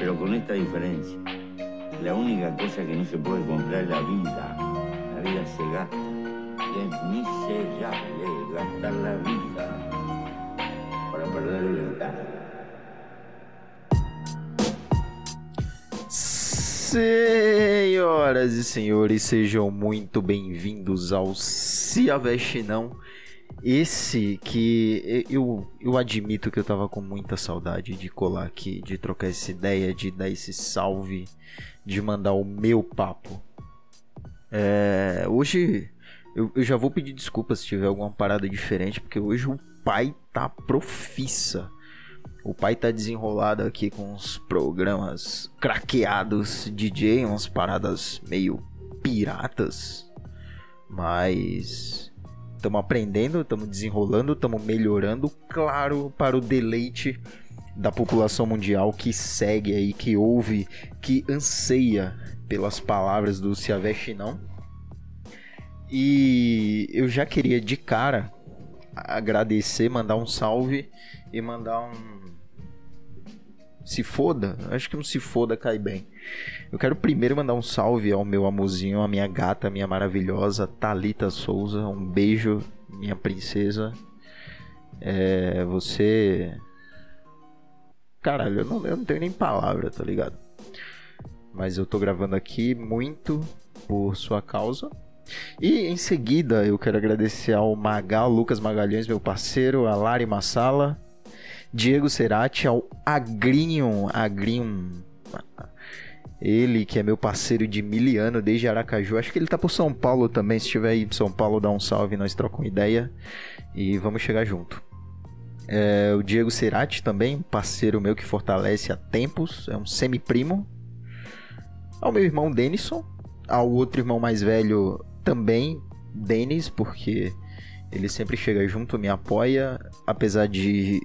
Pero con esta diferencia, la única cosa que no se puede comprar es la vida. La vida se gasta. Y es miserable gastar la vida para perder estado. Senhoras e senhores, sejam muito bem-vindos ao Se Aveste Não. Esse que eu, eu admito que eu tava com muita saudade de colar aqui, de trocar essa ideia, de dar esse salve, de mandar o meu papo. É, hoje eu, eu já vou pedir desculpas se tiver alguma parada diferente, porque hoje o pai tá profissa o pai tá desenrolado aqui com uns programas craqueados DJ, umas paradas meio piratas. Mas estamos aprendendo, estamos desenrolando, estamos melhorando, claro, para o deleite da população mundial que segue aí, que ouve, que anseia pelas palavras do Siaveste não. E eu já queria de cara agradecer, mandar um salve e mandar um se foda, acho que um se foda cai bem. Eu quero primeiro mandar um salve ao meu amorzinho, a minha gata, a minha maravilhosa Talita Souza. Um beijo, minha princesa. É, você. Caralho, eu não, eu não tenho nem palavra, tá ligado? Mas eu tô gravando aqui muito por sua causa. E em seguida eu quero agradecer ao Magal, Lucas Magalhães, meu parceiro, a Lari Massala Diego Cerati ao Agrinho, Agrinho. Ele que é meu parceiro de miliano desde Aracaju. Acho que ele tá por São Paulo também. Se estiver aí em São Paulo, dá um salve, nós trocamos ideia e vamos chegar junto. É, o Diego Cerati também, parceiro meu que fortalece há tempos, é um semi-primo. Ao meu irmão Denison, ao outro irmão mais velho também, Denis, porque ele sempre chega junto, me apoia, apesar de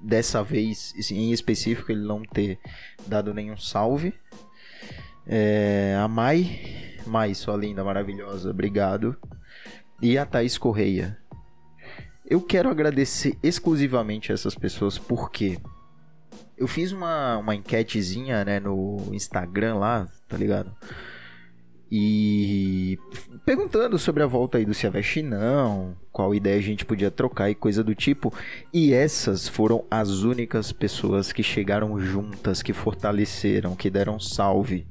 dessa vez em específico ele não ter dado nenhum salve. É, a Mai, Mai, sua linda, maravilhosa, obrigado. E a Thaís Correia. Eu quero agradecer exclusivamente a essas pessoas porque eu fiz uma, uma enquetezinha né, no Instagram lá, tá ligado? E perguntando sobre a volta aí do Siaveste não, qual ideia a gente podia trocar e coisa do tipo. E essas foram as únicas pessoas que chegaram juntas, que fortaleceram, que deram salve.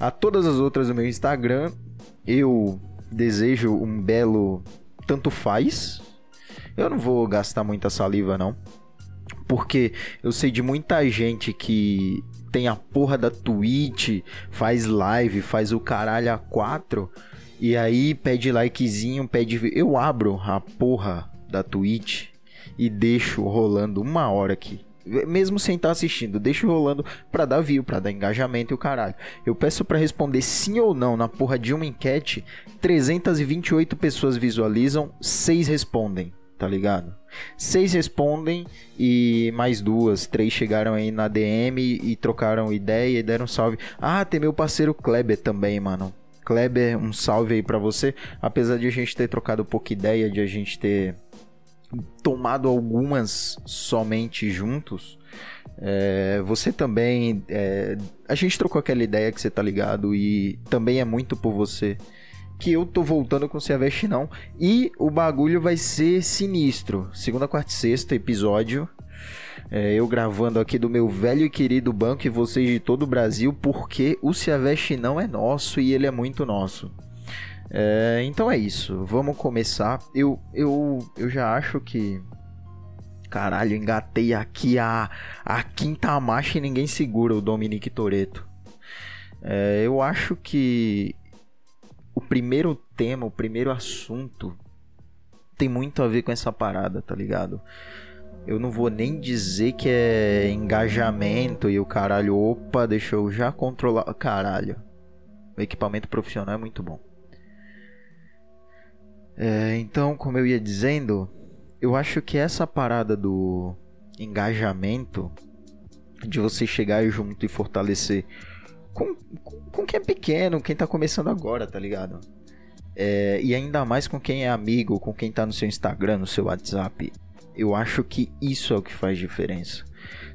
A todas as outras do meu Instagram, eu desejo um belo tanto faz. Eu não vou gastar muita saliva não, porque eu sei de muita gente que tem a porra da Twitch, faz live, faz o caralho a quatro. E aí pede likezinho, pede. Eu abro a porra da Twitch e deixo rolando uma hora aqui. Mesmo sem estar tá assistindo, deixo rolando pra dar view, pra dar engajamento e o caralho. Eu peço para responder sim ou não na porra de uma enquete. 328 pessoas visualizam, 6 respondem tá ligado? Seis respondem e mais duas, três chegaram aí na DM e trocaram ideia e deram salve. Ah, tem meu parceiro Kleber também, mano. Kleber, um salve aí para você. Apesar de a gente ter trocado pouca ideia, de a gente ter tomado algumas somente juntos, é, você também. É, a gente trocou aquela ideia que você tá ligado e também é muito por você que eu tô voltando com o Ciaveste não. E o bagulho vai ser sinistro. Segunda, quarta e sexta episódio. É, eu gravando aqui do meu velho e querido banco e vocês de todo o Brasil, porque o Ciaveste não é nosso e ele é muito nosso. É, então é isso, vamos começar. Eu, eu, eu já acho que. Caralho, engatei aqui a, a quinta marcha e ninguém segura o Dominique Toreto. É, eu acho que o primeiro tema, o primeiro assunto tem muito a ver com essa parada, tá ligado? Eu não vou nem dizer que é engajamento e o caralho, opa, deixa eu já controlar. Caralho, o equipamento profissional é muito bom. É, então, como eu ia dizendo, eu acho que essa parada do engajamento, de você chegar junto e fortalecer com, com, quem é pequeno, quem tá começando agora, tá ligado? É, e ainda mais com quem é amigo, com quem tá no seu Instagram, no seu WhatsApp. Eu acho que isso é o que faz diferença.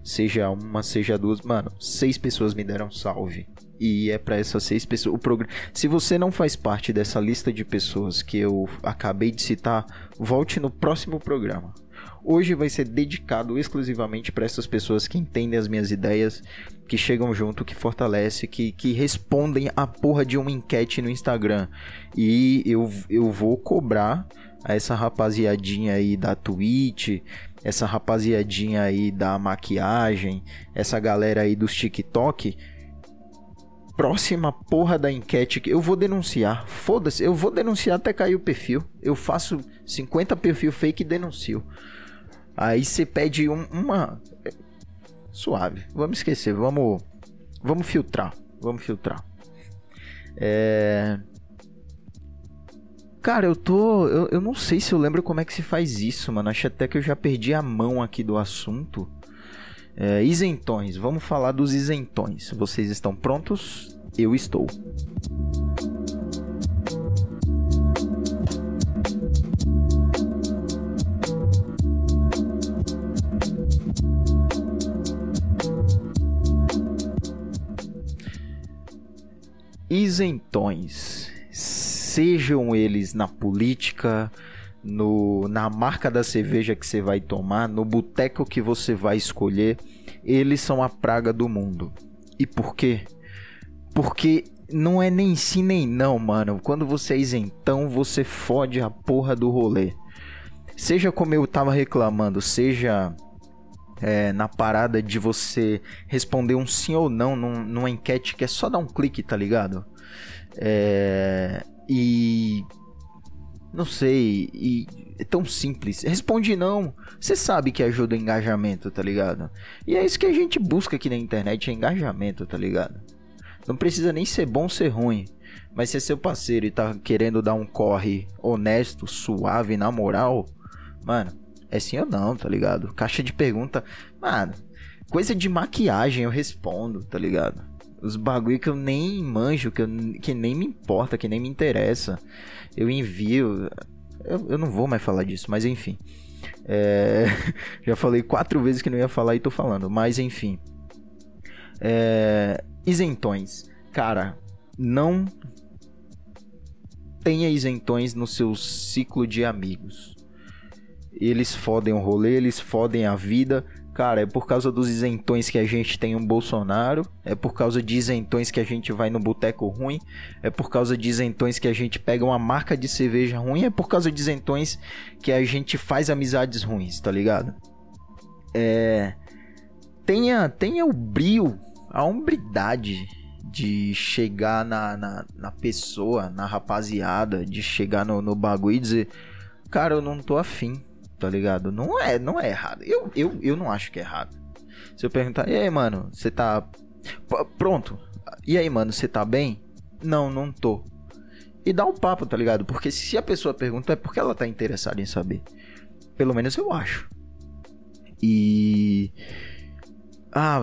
Seja uma, seja duas. Mano, seis pessoas me deram salve. E é para essas seis pessoas. O progr... Se você não faz parte dessa lista de pessoas que eu acabei de citar, volte no próximo programa. Hoje vai ser dedicado exclusivamente para essas pessoas que entendem as minhas ideias, que chegam junto, que fortalece, que, que respondem a porra de uma enquete no Instagram. E eu, eu vou cobrar a essa rapaziadinha aí da Twitch, essa rapaziadinha aí da maquiagem, essa galera aí dos TikTok. Próxima porra da enquete que eu vou denunciar. Foda-se, eu vou denunciar até cair o perfil. Eu faço 50 perfil fake e denuncio. Aí você pede um, uma. Suave. Vamos esquecer. Vamos. Vamos filtrar. Vamos filtrar. É. Cara, eu tô. Eu, eu não sei se eu lembro como é que se faz isso, mano. Acho até que eu já perdi a mão aqui do assunto. É, isentões. Vamos falar dos isentões. Vocês estão prontos? Eu estou. Isentões, sejam eles na política, no, na marca da cerveja que você vai tomar, no boteco que você vai escolher, eles são a praga do mundo. E por quê? Porque não é nem sim nem não, mano. Quando você é isentão, você fode a porra do rolê. Seja como eu tava reclamando, seja é, na parada de você responder um sim ou não num, numa enquete que é só dar um clique, tá ligado? É, e. Não sei, e é tão simples. Responde não. Você sabe que ajuda o engajamento, tá ligado? E é isso que a gente busca aqui na internet, é engajamento, tá ligado? Não precisa nem ser bom ser ruim. Mas se é seu parceiro e tá querendo dar um corre honesto, suave, na moral, mano, é sim ou não, tá ligado? Caixa de pergunta. Mano, coisa de maquiagem eu respondo, tá ligado? Os bagulho que eu nem manjo, que, eu, que nem me importa, que nem me interessa. Eu envio. Eu, eu não vou mais falar disso, mas enfim. É... Já falei quatro vezes que não ia falar e tô falando, mas enfim. É... Isentões. Cara, não tenha isentões no seu ciclo de amigos eles fodem o rolê, eles fodem a vida. Cara, é por causa dos isentões que a gente tem um Bolsonaro, é por causa de isentões que a gente vai no boteco ruim, é por causa de isentões que a gente pega uma marca de cerveja ruim, é por causa de isentões que a gente faz amizades ruins, tá ligado? É. Tenha, tenha o brio, a hombridade de chegar na, na, na pessoa, na rapaziada, de chegar no, no bagulho e dizer: Cara, eu não tô afim tá ligado? Não é, não é errado. Eu, eu, eu não acho que é errado. Se eu perguntar, e aí, mano, você tá. Pronto. E aí, mano, você tá bem? Não, não tô. E dá um papo, tá ligado? Porque se a pessoa pergunta, é porque ela tá interessada em saber. Pelo menos eu acho. E. Ah,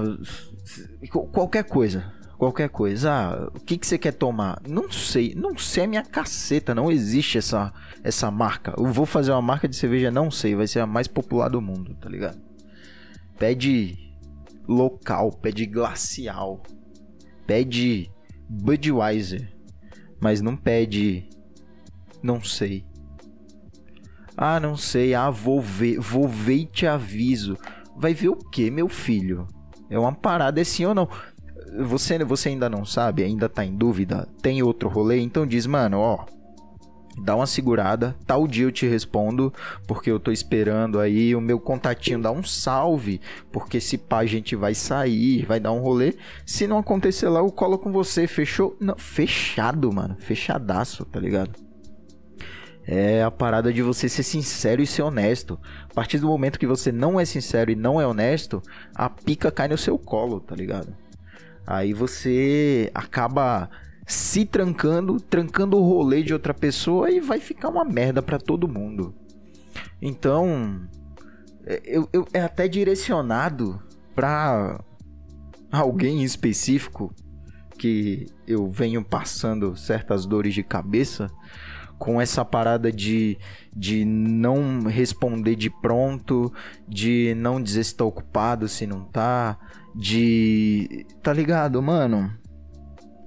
qualquer coisa. Qualquer coisa. Ah, o que, que você quer tomar? Não sei. Não sei a minha caceta. Não existe essa essa marca. Eu vou fazer uma marca de cerveja, não sei, vai ser a mais popular do mundo, tá ligado? Pede local, pede glacial, pede Budweiser, mas não pede não sei. Ah, não sei. Ah, vou ver, vou ver e te aviso. Vai ver o que, meu filho? É uma parada assim ou não? Você, você ainda não sabe, ainda tá em dúvida? Tem outro rolê? Então diz, mano, ó, dá uma segurada, tal dia eu te respondo, porque eu tô esperando aí o meu contatinho dar um salve, porque se pá a gente vai sair, vai dar um rolê. Se não acontecer lá, eu colo com você, fechou? Não, fechado, mano, fechadaço, tá ligado? É a parada de você ser sincero e ser honesto. A partir do momento que você não é sincero e não é honesto, a pica cai no seu colo, tá ligado? Aí você acaba se trancando, trancando o rolê de outra pessoa e vai ficar uma merda para todo mundo. Então, é, eu, eu, é até direcionado pra alguém específico que eu venho passando certas dores de cabeça com essa parada de, de não responder de pronto, de não dizer se tá ocupado, se não tá, de. Tá ligado, mano?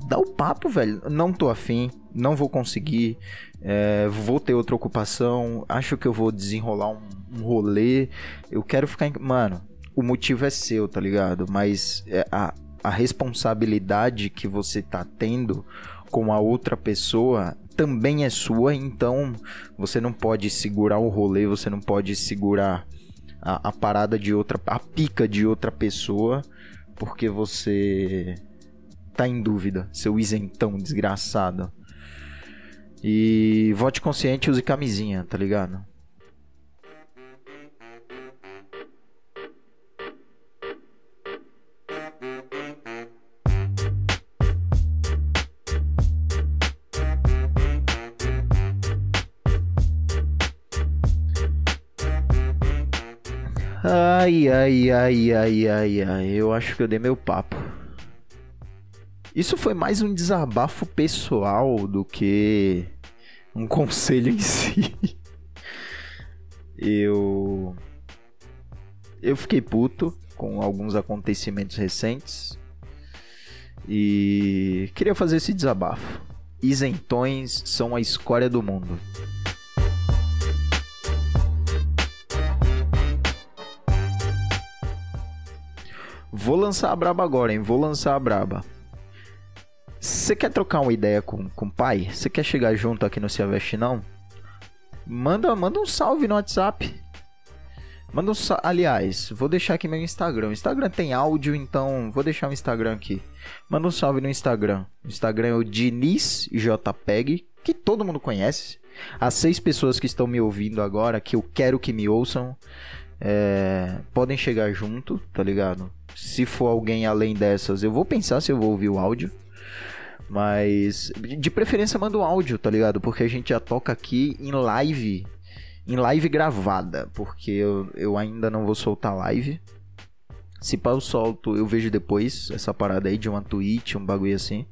Dá o papo, velho. Não tô afim, não vou conseguir, é, vou ter outra ocupação, acho que eu vou desenrolar um, um rolê, eu quero ficar. Em... Mano, o motivo é seu, tá ligado? Mas é, a, a responsabilidade que você tá tendo com a outra pessoa também é sua, então você não pode segurar o rolê, você não pode segurar a, a parada de outra, a pica de outra pessoa, porque você tá em dúvida, seu isentão desgraçado. E vote consciente, use camisinha, tá ligado? Ai, ai, ai, ai, ai, ai. Eu acho que eu dei meu papo. Isso foi mais um desabafo pessoal do que um conselho em si. Eu. Eu fiquei puto com alguns acontecimentos recentes. E queria fazer esse desabafo. Isentões são a escória do mundo. Vou lançar a braba agora, hein? Vou lançar a braba. Você quer trocar uma ideia com, com o pai? Você quer chegar junto aqui no Se Aveste Não? Manda, manda um salve no WhatsApp. Manda um Aliás, vou deixar aqui meu Instagram. Instagram tem áudio, então vou deixar o Instagram aqui. Manda um salve no Instagram. O Instagram é o DinizJPEG, que todo mundo conhece. As seis pessoas que estão me ouvindo agora, que eu quero que me ouçam, é, podem chegar junto, tá ligado? Se for alguém além dessas, eu vou pensar se eu vou ouvir o áudio. Mas de preferência manda um áudio, tá ligado? Porque a gente já toca aqui em live, em live gravada, porque eu, eu ainda não vou soltar live. Se pá, eu solto, eu vejo depois essa parada aí de uma tweet, um bagulho assim.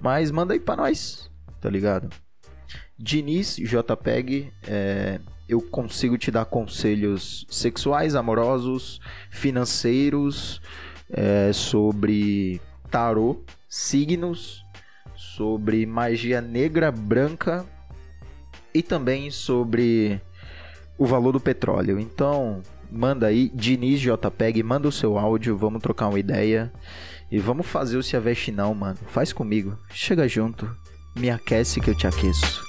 Mas manda aí pra nós, tá ligado? Diniz JPEG, é, eu consigo te dar conselhos sexuais, amorosos, financeiros, é, sobre tarô, signos, sobre magia negra, branca e também sobre o valor do petróleo. Então, manda aí, Diniz JPEG, manda o seu áudio, vamos trocar uma ideia e vamos fazer o Se Aveste Não, mano. Faz comigo, chega junto, me aquece que eu te aqueço.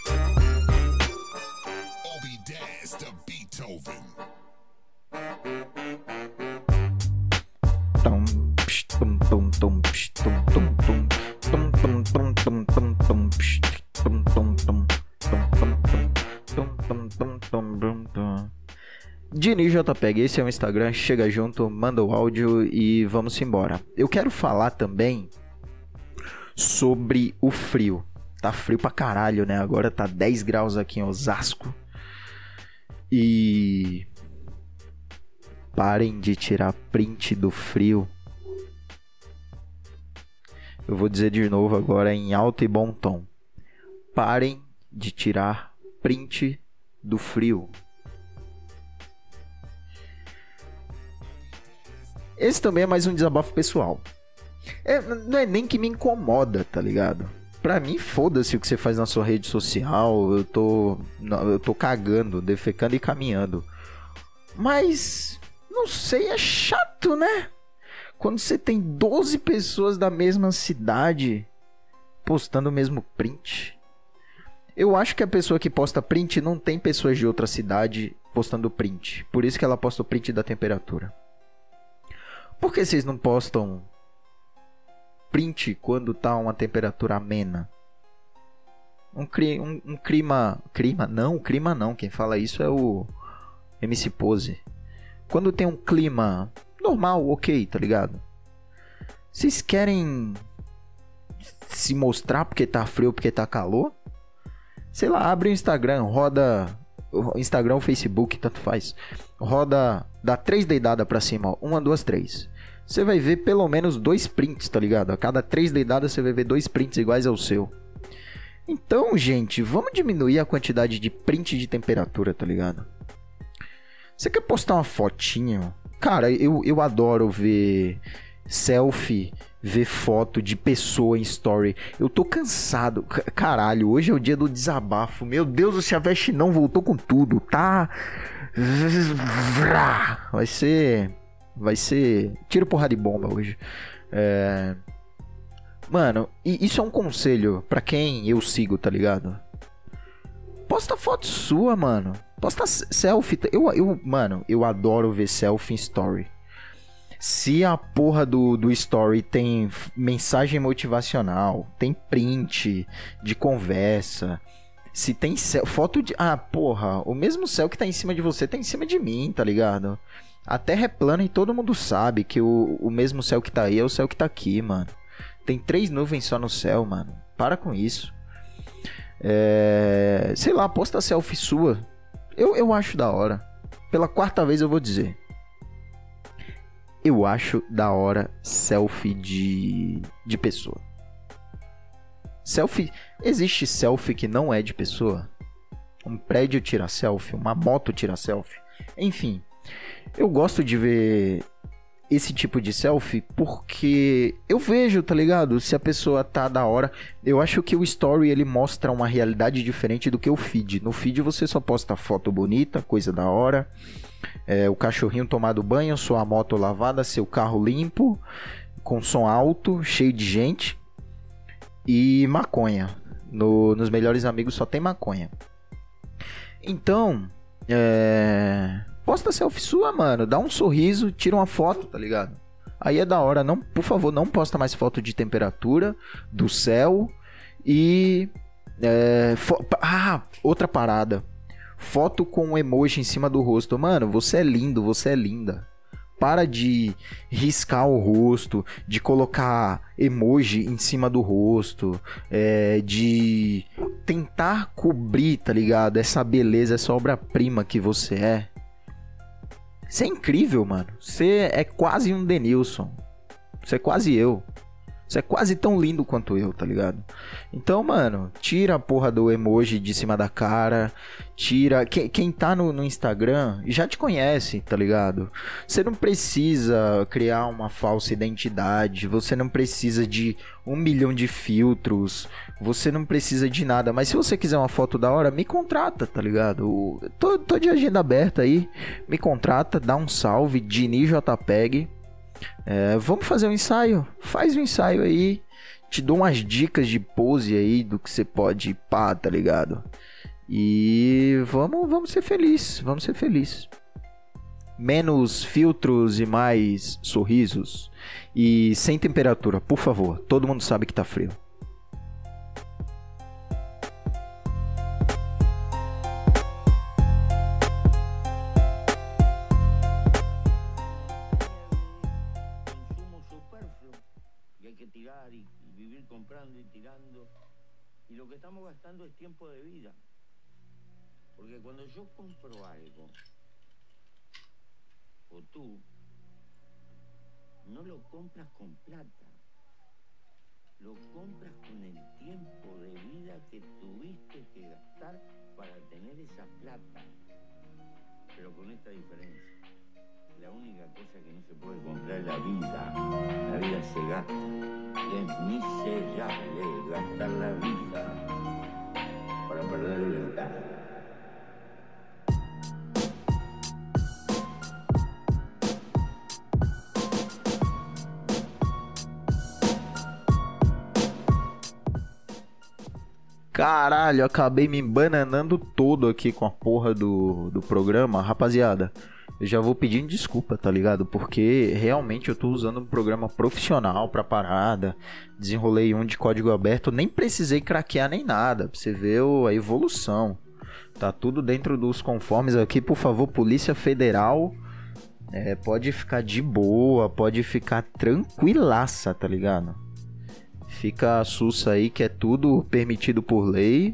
Dini JPEG, esse é o Instagram, chega junto, manda o áudio e vamos embora. Eu quero falar também sobre o frio. Tá frio pra caralho, né? Agora tá 10 graus aqui em Osasco. E parem de tirar print do frio. Eu vou dizer de novo agora em alto e bom tom. Parem de tirar print do frio. Esse também é mais um desabafo pessoal. É, não é nem que me incomoda, tá ligado? Pra mim, foda-se o que você faz na sua rede social. Eu tô. Eu tô cagando, defecando e caminhando. Mas. Não sei, é chato, né? Quando você tem 12 pessoas da mesma cidade postando o mesmo print. Eu acho que a pessoa que posta print não tem pessoas de outra cidade postando print. Por isso que ela posta o print da temperatura. Por que vocês não postam print quando tá uma temperatura amena? Um, cri, um, um clima. Clima? Não, clima não. Quem fala isso é o MC Pose. Quando tem um clima normal, ok, tá ligado? Vocês querem se mostrar porque tá frio, porque tá calor? Sei lá, abre o Instagram, roda. Instagram, Facebook, tanto faz. Roda. Dá três deidadas pra cima, ó. Uma, duas, três. Você vai ver pelo menos dois prints, tá ligado? A cada três deidadas você vai ver dois prints iguais ao seu. Então, gente, vamos diminuir a quantidade de print de temperatura, tá ligado? Você quer postar uma fotinho? Cara, eu, eu adoro ver selfie, ver foto de pessoa em story. Eu tô cansado. Caralho, hoje é o dia do desabafo. Meu Deus, o Chaveste não voltou com tudo, tá? Vai ser. Vai ser. Tiro porrada de bomba hoje. É. Mano, isso é um conselho para quem eu sigo, tá ligado? Posta foto sua, mano. Posta selfie. Eu, eu, mano, eu adoro ver selfie em story. Se a porra do, do story tem mensagem motivacional, tem print de conversa, se tem céu, foto de. Ah, porra, o mesmo céu que tá em cima de você tá em cima de mim, tá ligado? A terra é plana e todo mundo sabe que o, o mesmo céu que tá aí é o céu que tá aqui, mano. Tem três nuvens só no céu, mano. Para com isso. É... Sei lá, posta selfie sua. Eu, eu acho da hora. Pela quarta vez eu vou dizer. Eu acho da hora selfie de, de pessoa. Selfie. Existe selfie que não é de pessoa? Um prédio tira selfie, uma moto tira selfie. Enfim, eu gosto de ver esse tipo de selfie porque eu vejo, tá ligado? Se a pessoa tá da hora. Eu acho que o story ele mostra uma realidade diferente do que o feed. No feed você só posta foto bonita, coisa da hora. É, o cachorrinho tomado banho, sua moto lavada, seu carro limpo, com som alto, cheio de gente. E maconha. No, nos melhores amigos só tem maconha. Então, é Posta selfie sua, mano. Dá um sorriso, tira uma foto, tá ligado? Aí é da hora. Não, por favor, não posta mais foto de temperatura, do céu e. É, ah, outra parada. Foto com um emoji em cima do rosto. Mano, você é lindo, você é linda. Para de riscar o rosto, de colocar emoji em cima do rosto, é, de tentar cobrir, tá ligado? Essa beleza, essa obra-prima que você é. Você é incrível, mano. Você é quase um Denilson. Você é quase eu. Você é quase tão lindo quanto eu, tá ligado? Então, mano, tira a porra do emoji de cima da cara. Tira. Quem, quem tá no, no Instagram já te conhece, tá ligado? Você não precisa criar uma falsa identidade. Você não precisa de um milhão de filtros. Você não precisa de nada. Mas se você quiser uma foto da hora, me contrata, tá ligado? Tô, tô de agenda aberta aí. Me contrata, dá um salve. Dini JPEG. É, vamos fazer um ensaio? Faz um ensaio aí. Te dou umas dicas de pose aí do que você pode pá, tá ligado? E vamos, vamos ser felizes, vamos ser felizes. Menos filtros e mais sorrisos. E sem temperatura, por favor. Todo mundo sabe que tá frio. Es tiempo de vida. Porque cuando yo compro algo, o tú, no lo compras con plata, lo compras con el tiempo de vida que tuviste que gastar para tener esa plata. Pero con esta diferencia. La única cosa que no se puede comprar es la vida. La vida se gasta. Y es miserable gastar la vida para perder libertad. Caralho, acabei me bananando todo aqui com a porra do, do programa. Rapaziada, eu já vou pedindo desculpa, tá ligado? Porque realmente eu tô usando um programa profissional pra parada. Desenrolei um de código aberto, nem precisei craquear nem nada. Pra você ver a evolução. Tá tudo dentro dos conformes aqui, por favor, Polícia Federal. É, pode ficar de boa, pode ficar tranquilaça, tá ligado? Fica a sussa aí que é tudo permitido por lei.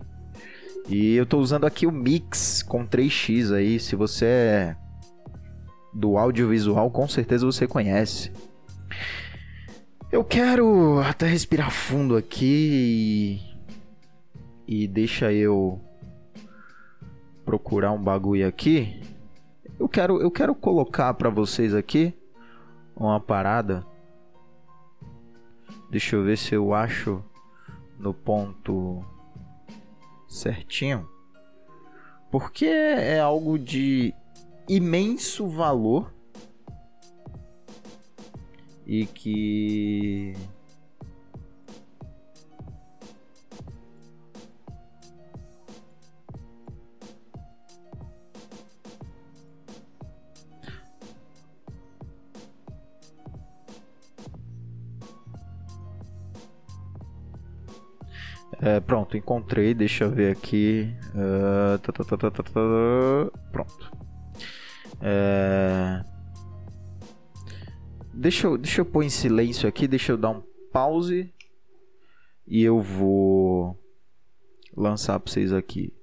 E eu tô usando aqui o Mix com 3x aí. Se você é do audiovisual, com certeza você conhece. Eu quero até respirar fundo aqui e, e deixa eu procurar um bagulho aqui. Eu quero, eu quero colocar para vocês aqui uma parada. Deixa eu ver se eu acho no ponto certinho. Porque é algo de imenso valor e que É, pronto, encontrei. Deixa eu ver aqui. Uh, tá, tá, tá, pronto. É... Deixa, eu, deixa eu pôr em silêncio aqui. Deixa eu dar um pause. E eu vou lançar para vocês aqui.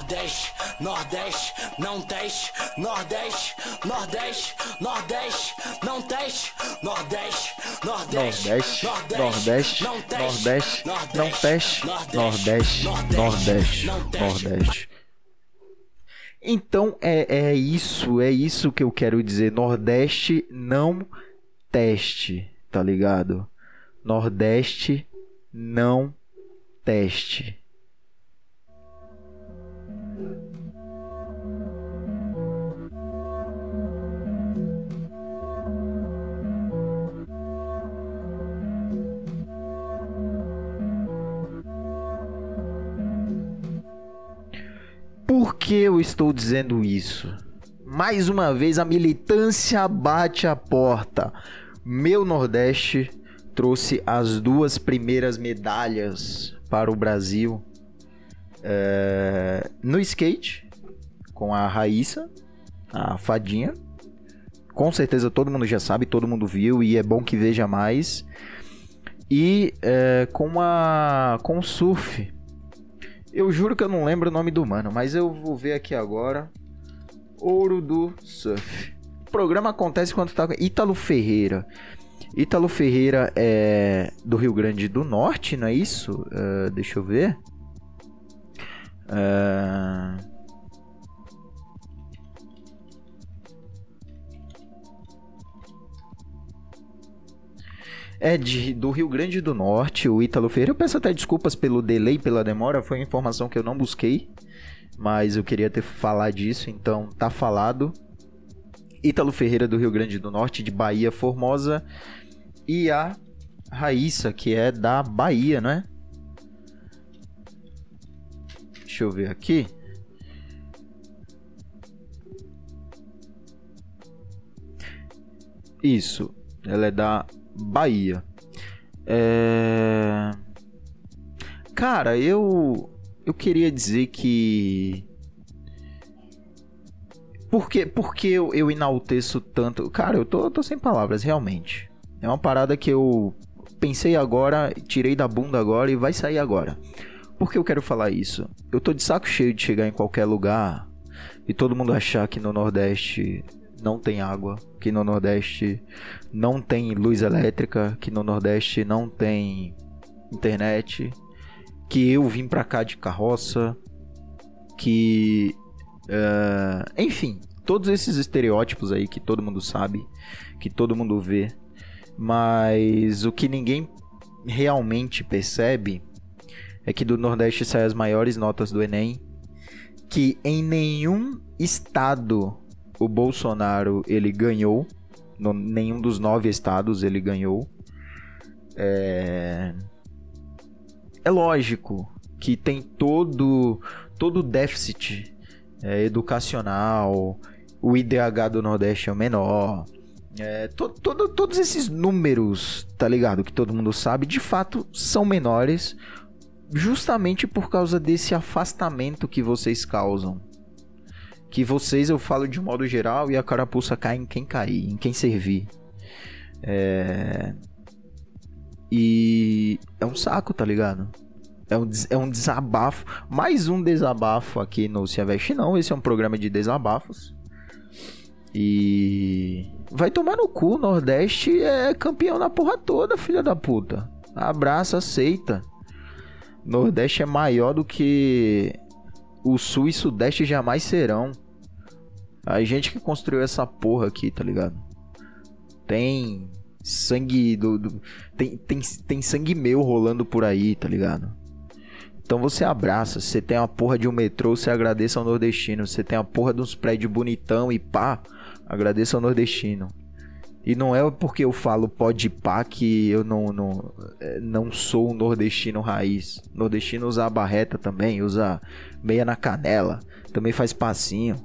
Nordeste, Nordeste, não teste, Nordeste, Nordeste, Nordeste, não teste, Nordeste, Nordeste, Nordeste, Nordeste, Nordeste, não teste, Nordeste, Nordeste, Nordeste. Então é, é isso, é isso que eu quero dizer. Nordeste não teste, tá ligado? Nordeste não teste. Que eu estou dizendo isso? Mais uma vez a militância bate a porta. Meu Nordeste trouxe as duas primeiras medalhas para o Brasil é, no skate com a Raíssa, a fadinha. Com certeza todo mundo já sabe, todo mundo viu e é bom que veja mais. E é, com a com o surf eu juro que eu não lembro o nome do mano, mas eu vou ver aqui agora. Ouro do Surf. O programa acontece quando tá Ítalo Ferreira. Ítalo Ferreira é do Rio Grande do Norte, não é isso? Uh, deixa eu ver. Uh... é de, do Rio Grande do Norte, o Ítalo Ferreira. Eu peço até desculpas pelo delay, pela demora, foi uma informação que eu não busquei, mas eu queria ter falar disso, então tá falado. Ítalo Ferreira do Rio Grande do Norte, de Bahia Formosa, e a Raíssa, que é da Bahia, né? Deixa eu ver aqui. Isso, ela é da Bahia. É... Cara, eu eu queria dizer que por que, por que eu, eu enalteço tanto? Cara, eu tô, eu tô sem palavras, realmente. É uma parada que eu pensei agora, tirei da bunda agora e vai sair agora. Por que eu quero falar isso? Eu tô de saco cheio de chegar em qualquer lugar e todo mundo achar que no Nordeste não tem água, que no Nordeste não tem luz elétrica, que no Nordeste não tem internet, que eu vim pra cá de carroça, que. Uh, enfim, todos esses estereótipos aí que todo mundo sabe, que todo mundo vê, mas o que ninguém realmente percebe é que do Nordeste saem as maiores notas do Enem, que em nenhum estado o Bolsonaro ele ganhou, no, nenhum dos nove estados ele ganhou. É, é lógico que tem todo todo déficit é educacional, o IDH do Nordeste é o menor. É, to, todos esses números, tá ligado? Que todo mundo sabe, de fato são menores, justamente por causa desse afastamento que vocês causam. Que vocês, eu falo de modo geral, e a carapuça cai em quem cair, em quem servir. É... E é um saco, tá ligado? É um, é um desabafo. Mais um desabafo aqui no Se Não. Esse é um programa de desabafos. E. Vai tomar no cu. Nordeste é campeão na porra toda, filha da puta. Abraça, aceita. Nordeste é maior do que o Sul e Sudeste jamais serão. A gente que construiu essa porra aqui, tá ligado? Tem sangue do, do, tem, tem, tem sangue meu rolando por aí, tá ligado? Então você abraça, você tem a porra de um metrô, você agradeça ao nordestino, você tem a porra de uns prédios bonitão e pá, agradeça ao nordestino. E não é porque eu falo pode pá que eu não, não, é, não sou um nordestino raiz. Nordestino usa a barreta também, usa meia na canela, também faz passinho,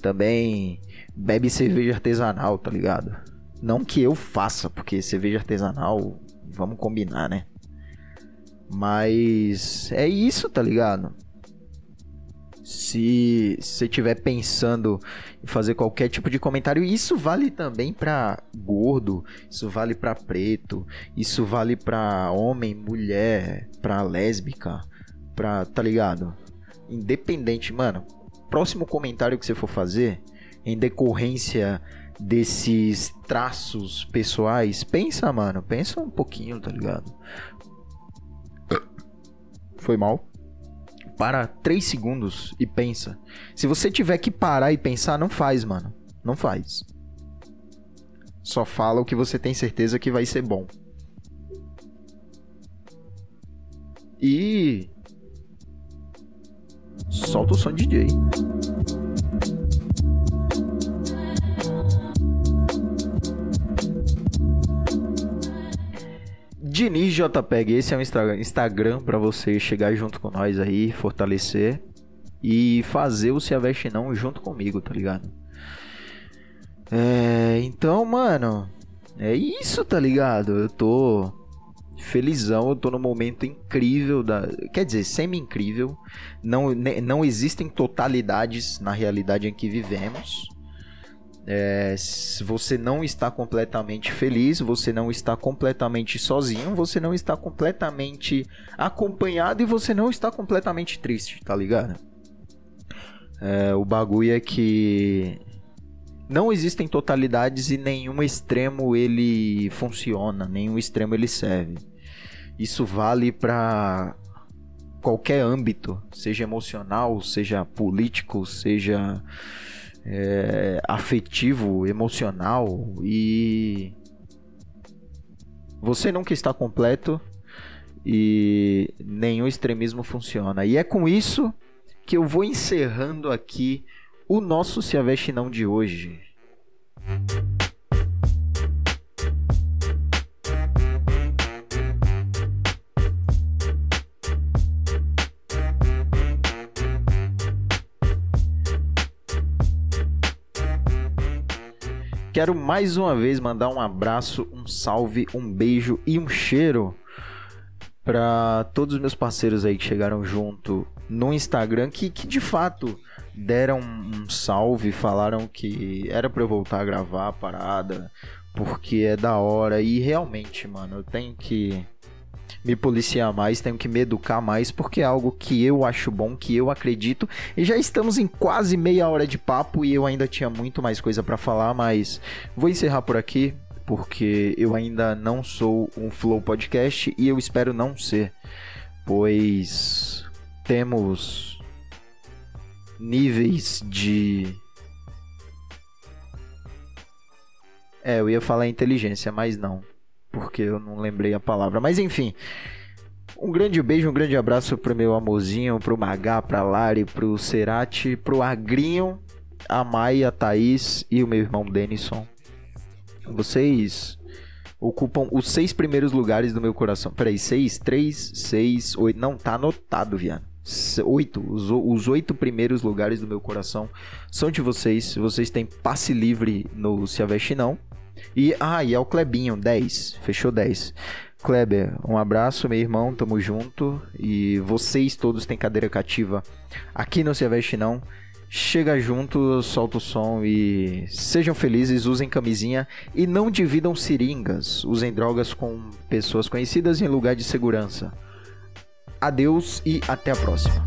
também bebe cerveja artesanal, tá ligado? Não que eu faça, porque cerveja artesanal, vamos combinar, né? Mas é isso, tá ligado? Se você estiver pensando em fazer qualquer tipo de comentário, isso vale também para gordo, isso vale para preto, isso vale para homem, mulher, para lésbica, pra, tá ligado? Independente, mano. Próximo comentário que você for fazer, em decorrência desses traços pessoais, pensa, mano, pensa um pouquinho, tá ligado? Foi mal. Para 3 segundos e pensa. Se você tiver que parar e pensar, não faz, mano. Não faz. Só fala o que você tem certeza que vai ser bom. E. Solta o som DJ. Diniz JPEG, esse é um Instagram para você chegar junto com nós aí, fortalecer e fazer o Se Aveste Não junto comigo, tá ligado? É, então, mano, é isso, tá ligado? Eu tô felizão, eu tô num momento incrível da, quer dizer, semi-incrível. Não não existem totalidades na realidade em que vivemos. É, você não está completamente feliz, você não está completamente sozinho, você não está completamente acompanhado e você não está completamente triste, tá ligado? É, o bagulho é que não existem totalidades e nenhum extremo ele funciona, nenhum extremo ele serve. Isso vale para qualquer âmbito, seja emocional, seja político, seja é, afetivo, emocional e você nunca está completo e nenhum extremismo funciona. E é com isso que eu vou encerrando aqui o nosso Se Aveste Não de hoje. Quero mais uma vez mandar um abraço, um salve, um beijo e um cheiro para todos os meus parceiros aí que chegaram junto no Instagram, que, que de fato deram um salve, falaram que era para eu voltar a gravar a parada, porque é da hora. E realmente, mano, eu tenho que me policiar mais, tenho que me educar mais, porque é algo que eu acho bom, que eu acredito. E já estamos em quase meia hora de papo e eu ainda tinha muito mais coisa para falar, mas vou encerrar por aqui, porque eu ainda não sou um Flow Podcast e eu espero não ser, pois temos níveis de É, eu ia falar inteligência, mas não porque eu não lembrei a palavra. Mas enfim, um grande beijo, um grande abraço pro meu amorzinho, pro Magá, pra Lari, pro Cerati, pro Agrinho, a Maia, a Thaís e o meu irmão Denison. Vocês ocupam os seis primeiros lugares do meu coração. Peraí, seis, três, seis, oito. Não, tá anotado, viado. oito, os, os oito primeiros lugares do meu coração são de vocês. Vocês têm passe livre no Se Aveste Não. E, ah, e é o Clebinho, 10. Fechou 10. Kleber, um abraço, meu irmão, tamo junto. E vocês todos têm cadeira cativa aqui no Se Aveste Não. Chega junto, solta o som e sejam felizes, usem camisinha e não dividam seringas. Usem drogas com pessoas conhecidas em lugar de segurança. Adeus e até a próxima.